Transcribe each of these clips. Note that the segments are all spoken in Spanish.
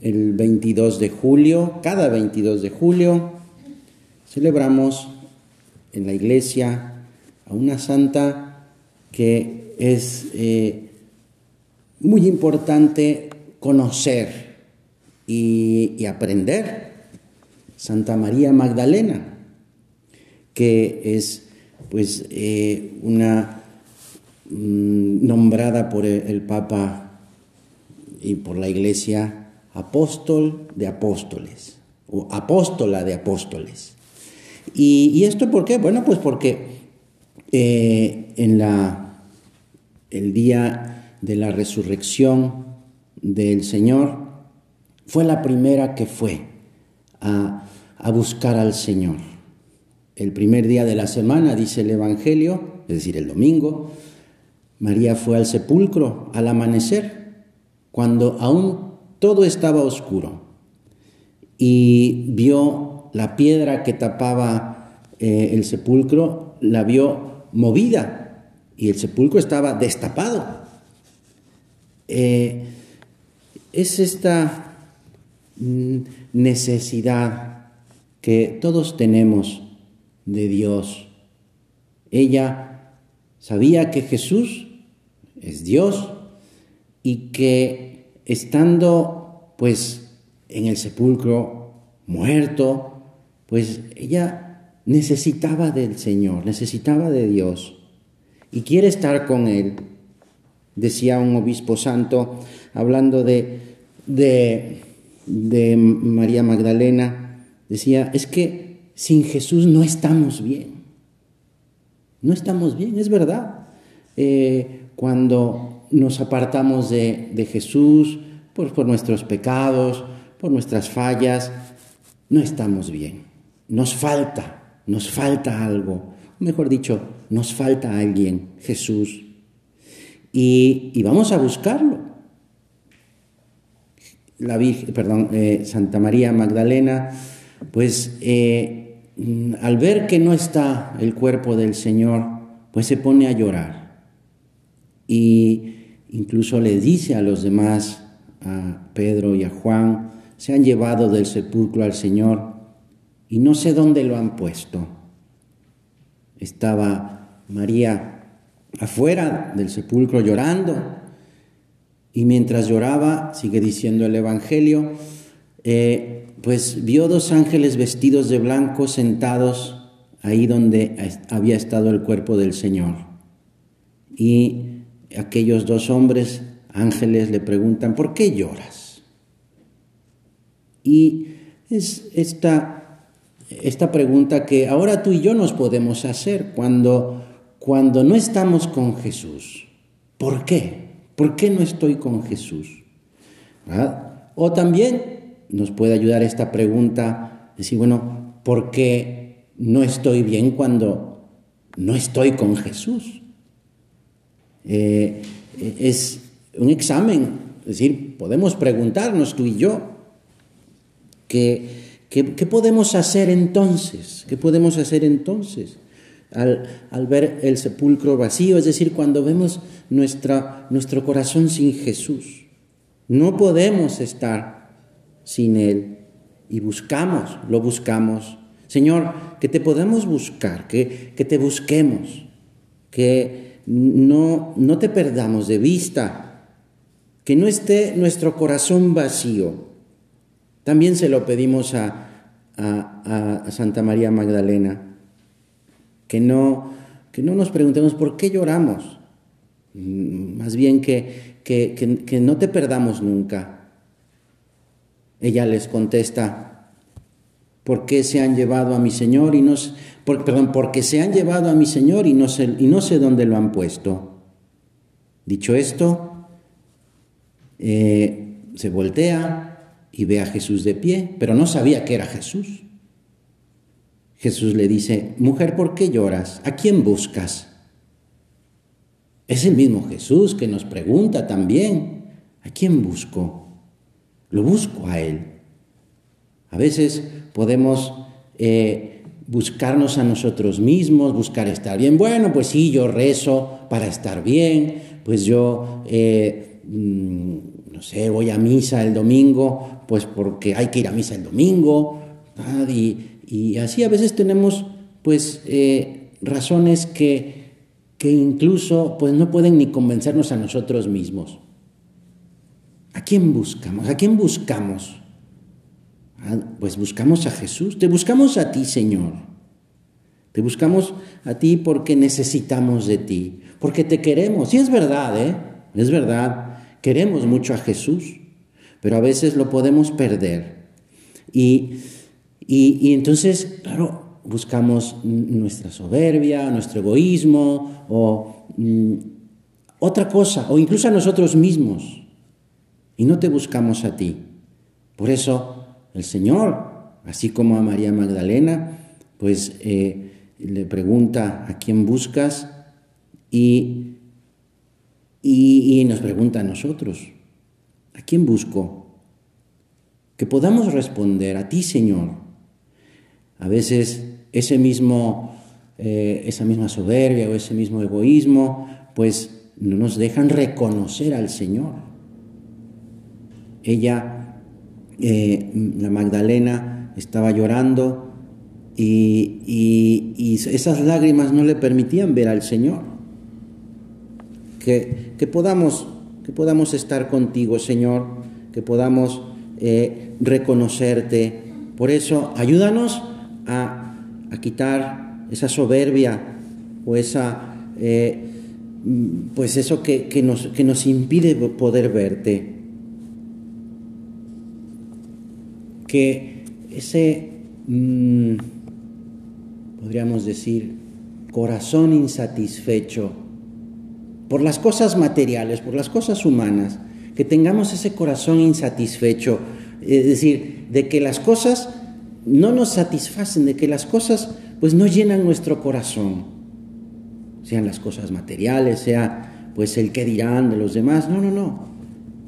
el 22 de julio, cada 22 de julio, celebramos en la iglesia a una santa que es eh, muy importante conocer y, aprender. Santa María Magdalena, que es pues eh, una mm, nombrada por el Papa y por la Iglesia apóstol de apóstoles o apóstola de apóstoles. ¿Y, esto por qué? Bueno, pues porque eh, en la, el día de la resurrección del Señor fue la primera que fue a, a buscar al Señor. El primer día de la semana, dice el Evangelio, es decir, el domingo, María fue al sepulcro al amanecer, cuando aún todo estaba oscuro y vio la piedra que tapaba eh, el sepulcro, la vio movida y el sepulcro estaba destapado. Eh, es esta mm, necesidad que todos tenemos de Dios. Ella sabía que Jesús es Dios y que estando pues en el sepulcro muerto, pues ella necesitaba del Señor, necesitaba de Dios y quiere estar con Él. Decía un obispo santo, hablando de, de, de María Magdalena, decía, es que sin Jesús no estamos bien. No estamos bien, es verdad. Eh, cuando nos apartamos de, Jesús pues por nuestros pecados, por nuestras fallas, no estamos bien. Nos falta, nos falta algo. Mejor dicho, nos falta alguien, Jesús. Y, vamos a buscarlo. La Virgen, perdón, eh, Santa María Magdalena, pues eh, al ver que no está el cuerpo del Señor, pues se pone a llorar. Y Incluso le dice a los demás, a Pedro y a Juan, se han llevado del sepulcro al Señor y no sé dónde lo han puesto. Estaba María afuera del sepulcro llorando y mientras lloraba, sigue diciendo el Evangelio, eh, pues vio dos ángeles vestidos de blanco sentados ahí donde había estado el cuerpo del Señor. Y aquellos dos hombres, ángeles, le preguntan, ¿por qué lloras? Y es esta, esta pregunta que ahora tú y yo nos podemos hacer cuando, cuando no estamos con Jesús. ¿Por qué? ¿Por qué no estoy con Jesús? O también nos puede ayudar esta pregunta, decir, bueno, ¿por qué no estoy bien cuando no estoy con Jesús? Eh, es un examen, es decir, podemos preguntarnos tú y yo, ¿qué, qué, podemos hacer entonces? ¿Qué podemos hacer entonces? Al, al, ver el sepulcro vacío, es decir, cuando vemos nuestra, nuestro corazón sin Jesús. No podemos estar sin Él y buscamos, lo buscamos. Señor, que te podamos buscar, que, que te busquemos, que no, no te perdamos de vista, que no esté nuestro corazón vacío. También se lo pedimos a, Santa María Magdalena, que no, que no nos preguntemos por qué lloramos, mm, más bien que, que, no te perdamos nunca. Ella les contesta, ¿por qué se han llevado a mi Señor y nos perdón, porque se han llevado a mi Señor y no, sé, y no sé dónde lo han puesto. Dicho esto, eh, se voltea y ve a Jesús de pie, pero no sabía que era Jesús. Jesús le dice, mujer, ¿por qué lloras? ¿A quién buscas? Es el mismo Jesús que nos pregunta también, ¿a quién busco? Lo busco a Él. A veces podemos eh, buscarnos a nosotros mismos, buscar estar bien. Bueno, pues sí, yo rezo para estar bien, pues yo, eh, no sé, voy a misa el domingo, pues porque hay que ir a misa el domingo, y, así a veces tenemos pues eh, razones que, que incluso pues no pueden ni convencernos a nosotros mismos. ¿A quién buscamos? ¿A quién buscamos? Ah, pues buscamos a Jesús, te buscamos a ti, Señor. Te buscamos a ti porque necesitamos de ti, porque te queremos. Y es verdad, ¿eh? Es verdad, queremos mucho a Jesús, pero a veces lo podemos perder. Y, y, entonces, claro, buscamos nuestra soberbia, nuestro egoísmo o mm, otra cosa, o incluso a nosotros mismos. Y no te buscamos a ti. Por eso el Señor, así como a María Magdalena, pues eh, le pregunta a quién buscas y, y, nos pregunta a nosotros, ¿a quién busco? Que podamos responder a ti, Señor. A veces ese mismo, eh, esa misma soberbia o ese mismo egoísmo, pues no nos dejan reconocer al Señor. Ella eh, la Magdalena estaba llorando y, esas lágrimas no le permitían ver al Señor. Que, podamos, que podamos estar contigo, Señor, que podamos eh, reconocerte. Por eso, ayúdanos a, quitar esa soberbia o esa, eh, pues eso que, nos, que nos impide poder verte. que ese, mm, podríamos decir, corazón insatisfecho por las cosas materiales, por las cosas humanas, que tengamos ese corazón insatisfecho, es decir, de que las cosas no nos satisfacen, de que las cosas pues no llenan nuestro corazón, sean las cosas materiales, sea pues el que dirán de los demás, no, no, no,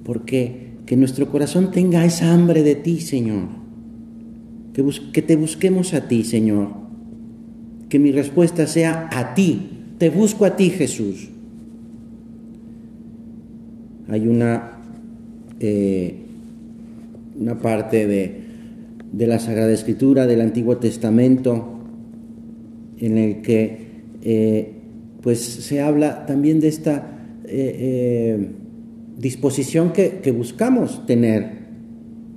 porque que nuestro corazón tenga esa hambre de ti, Señor. Que, que te busquemos a ti, Señor. Que mi respuesta sea a ti. Te busco a ti, Jesús. Hay una, eh, una parte de, de, la Sagrada Escritura del Antiguo Testamento en el que eh, pues se habla también de esta eh, disposición que, buscamos tener,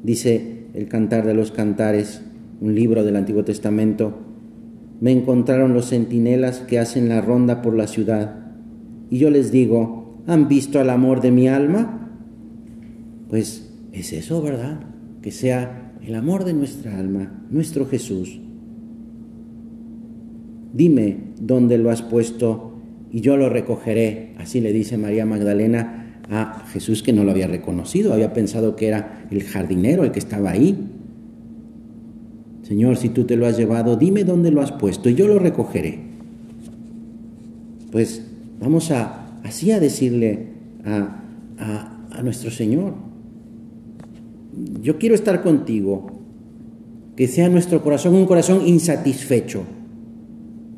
dice el Cantar de los Cantares, un libro del Antiguo Testamento, me encontraron los centinelas que hacen la ronda por la ciudad, y yo les digo, ¿han visto al amor de mi alma? Pues es eso, ¿verdad? Que sea el amor de nuestra alma, nuestro Jesús. Dime dónde lo has puesto y yo lo recogeré, así le dice María Magdalena a Jesús que no lo había reconocido, había pensado que era el jardinero el que estaba ahí. Señor, si tú te lo has llevado, dime dónde lo has puesto y yo lo recogeré. Pues vamos a así a decirle a, a nuestro Señor, yo quiero estar contigo, que sea nuestro corazón un corazón insatisfecho,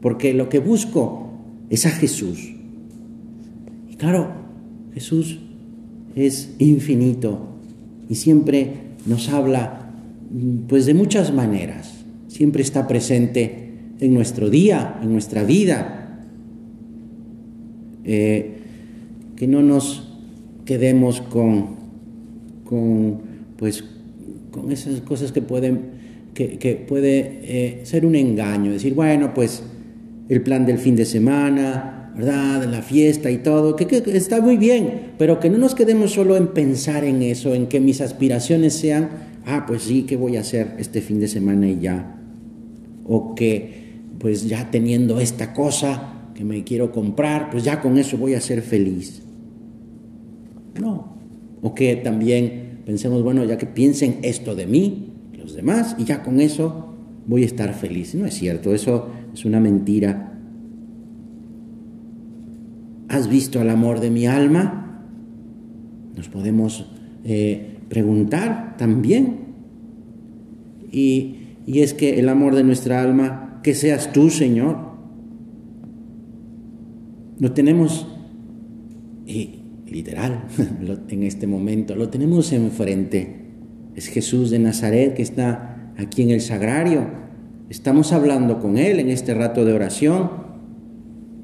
porque lo que busco es a Jesús. Y claro, Jesús es infinito y siempre nos habla pues de muchas maneras. Siempre está presente en nuestro día, en nuestra vida. Eh, que no nos quedemos con, con, pues, con esas cosas que pueden que, puede eh, ser un engaño, decir, bueno, pues el plan del fin de semana, ¿verdad? La fiesta y todo, que, está muy bien, pero que no nos quedemos solo en pensar en eso, en que mis aspiraciones sean, ah, pues sí, ¿qué voy a hacer este fin de semana y ya? O que, pues ya teniendo esta cosa que me quiero comprar, pues ya con eso voy a ser feliz. No. O que también pensemos, bueno, ya que piensen esto de mí, los demás, y ya con eso voy a estar feliz. No es cierto, eso es una mentira ¿Has visto el amor de mi alma? Nos podemos eh, preguntar también. Y, es que el amor de nuestra alma, que seas tú, Señor. Lo tenemos, y literal en este momento, lo tenemos enfrente. Es Jesús de Nazaret que está aquí en el sagrario. Estamos hablando con Él en este rato de oración,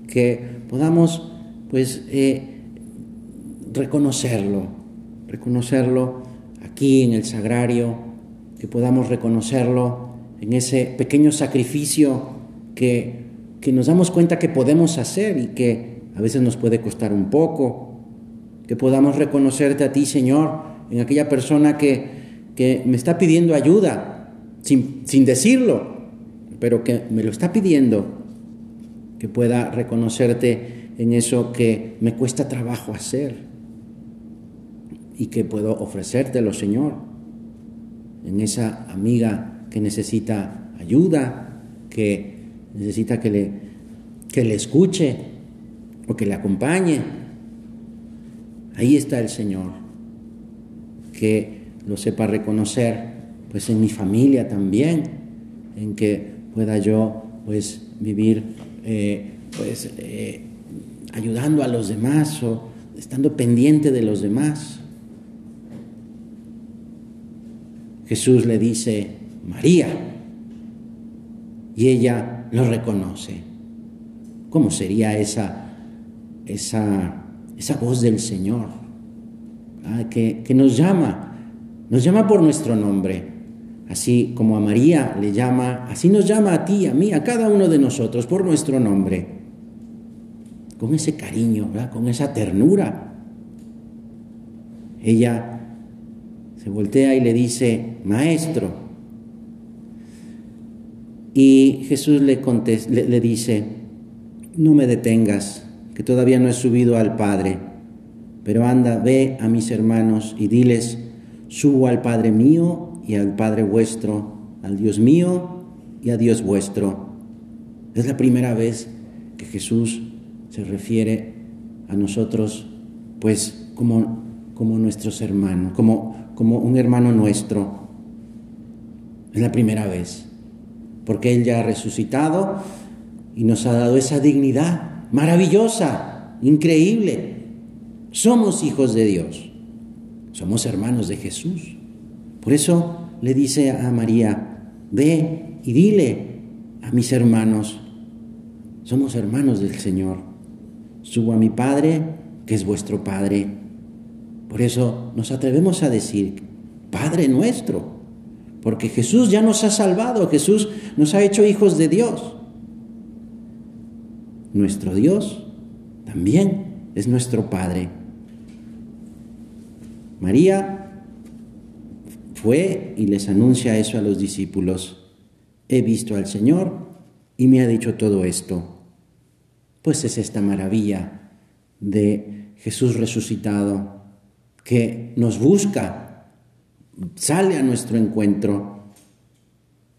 que podamos pues eh, reconocerlo, reconocerlo aquí en el sagrario, que podamos reconocerlo en ese pequeño sacrificio que, que nos damos cuenta que podemos hacer y que a veces nos puede costar un poco, que podamos reconocerte a ti, Señor, en aquella persona que, que me está pidiendo ayuda, sin, sin decirlo, pero que me lo está pidiendo, que pueda reconocerte en eso que me cuesta trabajo hacer y que puedo ofrecértelo, Señor, en esa amiga que necesita ayuda, que necesita que le, que le escuche o que le acompañe. Ahí está el Señor, que lo sepa reconocer, pues en mi familia también, en que pueda yo pues vivir eh, pues eh, ayudando a los demás o estando pendiente de los demás. Jesús le dice, María, y ella lo reconoce. ¿Cómo sería esa, esa, esa voz del Señor que, que nos llama? Nos llama por nuestro nombre. Así como a María le llama, así nos llama a ti, a mí, a cada uno de nosotros por nuestro nombre. Con ese cariño, con esa ternura. Ella se voltea y le dice, maestro. Y Jesús le, le dice, no me detengas, que todavía no he subido al Padre, pero anda, ve a mis hermanos y diles, Subo al Padre mío y al Padre vuestro, al Dios mío y a Dios vuestro. Es la primera vez que Jesús se refiere a nosotros, pues como, como nuestros hermanos, como, como un hermano nuestro. Es la primera vez, porque Él ya ha resucitado y nos ha dado esa dignidad maravillosa, increíble. Somos hijos de Dios. Somos hermanos de Jesús. Por eso le dice a María, ve y dile a mis hermanos, somos hermanos del Señor. Subo a mi Padre, que es vuestro Padre. Por eso nos atrevemos a decir, Padre nuestro, porque Jesús ya nos ha salvado, Jesús nos ha hecho hijos de Dios. Nuestro Dios también es nuestro Padre. María fue y les anuncia eso a los discípulos. He visto al Señor y me ha dicho todo esto. Pues es esta maravilla de Jesús resucitado que nos busca, sale a nuestro encuentro.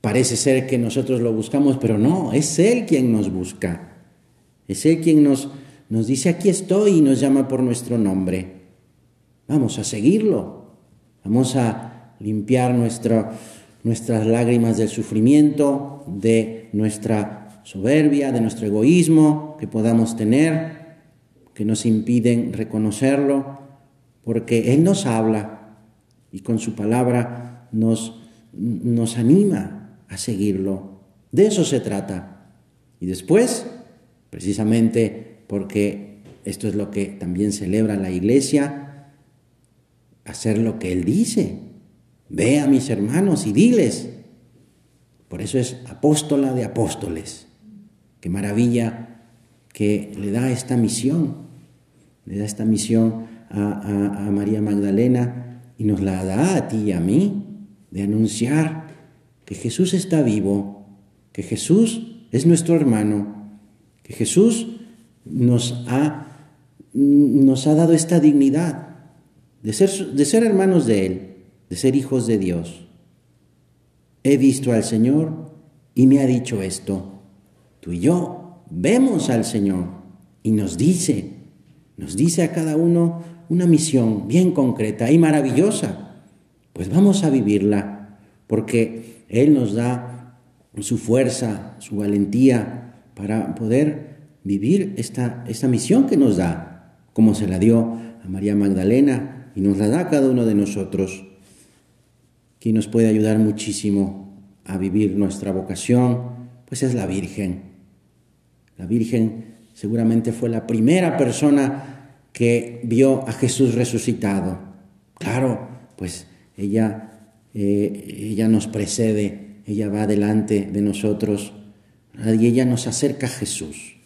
Parece ser que nosotros lo buscamos, pero no, es Él quien nos busca. Es Él quien nos, nos dice, aquí estoy y nos llama por nuestro nombre. Vamos a seguirlo. Vamos a limpiar nuestras lágrimas del sufrimiento, de nuestra soberbia, de nuestro egoísmo que podamos tener, que nos impiden reconocerlo, porque Él nos habla y con su palabra nos, nos anima a seguirlo. De eso se trata. Y después, precisamente porque esto es lo que también celebra la iglesia, hacer lo que Él dice. Ve a mis hermanos y diles. Por eso es apóstola de apóstoles. Qué maravilla que le da esta misión. Le da esta misión a, María Magdalena y nos la da a ti y a mí de anunciar que Jesús está vivo, que Jesús es nuestro hermano, Jesús nos ha, nos ha dado esta dignidad de ser, de ser hermanos de Él, de ser hijos de Dios. He visto al Señor y me ha dicho esto. Tú y yo vemos al Señor y nos dice, nos dice a cada uno una misión bien concreta y maravillosa. Pues vamos a vivirla, porque Él nos da su fuerza, su valentía para poder vivir esta, esta misión que nos da, como se la dio a María Magdalena y nos la da cada uno de nosotros, quien nos puede ayudar muchísimo a vivir nuestra vocación, pues es la Virgen. La Virgen seguramente fue la primera persona que vio a Jesús resucitado. Claro, pues ella, eh, ella nos precede, ella va delante de nosotros y ella nos acerca a Jesús.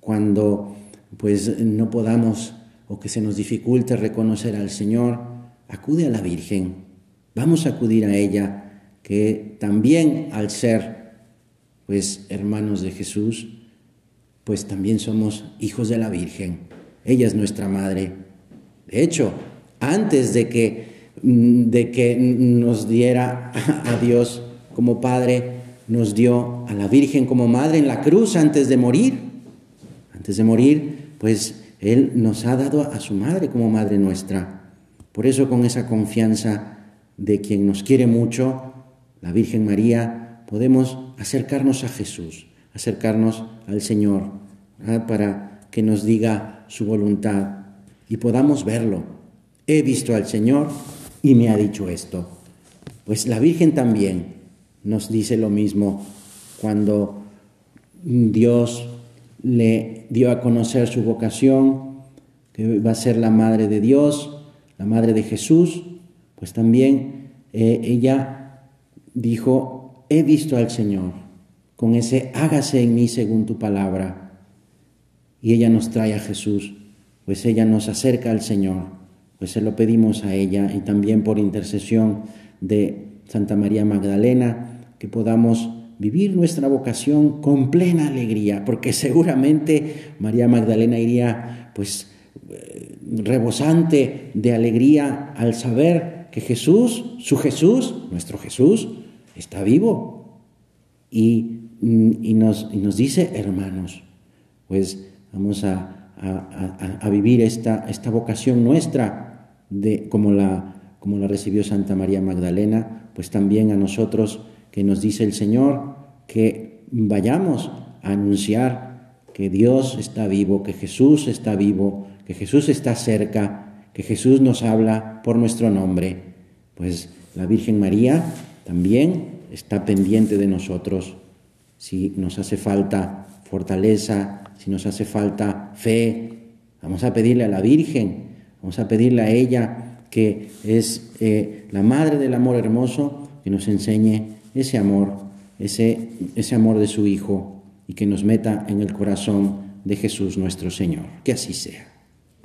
Cuando pues no podamos o que se nos dificulte reconocer al Señor, acude a la Virgen. Vamos a acudir a ella, que también al ser pues hermanos de Jesús, pues también somos hijos de la Virgen. Ella es nuestra madre. De hecho, antes de que, de que nos diera a Dios como Padre, nos dio a la Virgen como madre en la cruz antes de morir. Antes de morir, pues Él nos ha dado a su madre como madre nuestra. Por eso con esa confianza de quien nos quiere mucho, la Virgen María, podemos acercarnos a Jesús, acercarnos al Señor, para que nos diga su voluntad y podamos verlo. He visto al Señor y me ha dicho esto. Pues la Virgen también nos dice lo mismo cuando Dios le dio a conocer su vocación, que va a ser la madre de Dios, la madre de Jesús, pues también eh, ella dijo, he visto al Señor, con ese hágase en mí según tu palabra. Y ella nos trae a Jesús, pues ella nos acerca al Señor, pues se lo pedimos a ella y también por intercesión de Santa María Magdalena, que podamos vivir nuestra vocación con plena alegría, porque seguramente María Magdalena iría pues eh, rebosante de alegría al saber que Jesús, su Jesús, nuestro Jesús, está vivo. Y, mm, nos, nos, dice, hermanos, pues vamos a, a, vivir esta, esta vocación nuestra, de, como, la, como la recibió Santa María Magdalena, pues también a nosotros que nos dice el Señor que vayamos a anunciar que Dios está vivo, que Jesús está vivo, que Jesús está cerca, que Jesús nos habla por nuestro nombre. Pues la Virgen María también está pendiente de nosotros. Si nos hace falta fortaleza, si nos hace falta fe, vamos a pedirle a la Virgen, vamos a pedirle a ella, que es eh, la Madre del Amor Hermoso, que nos enseñe ese amor, ese, ese amor de su Hijo y que nos meta en el corazón de Jesús nuestro Señor. Que así sea.